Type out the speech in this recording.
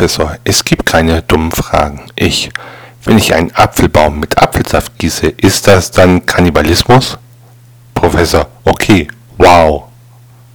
Professor, es gibt keine dummen Fragen. Ich, wenn ich einen Apfelbaum mit Apfelsaft gieße, ist das dann Kannibalismus? Professor, okay, wow.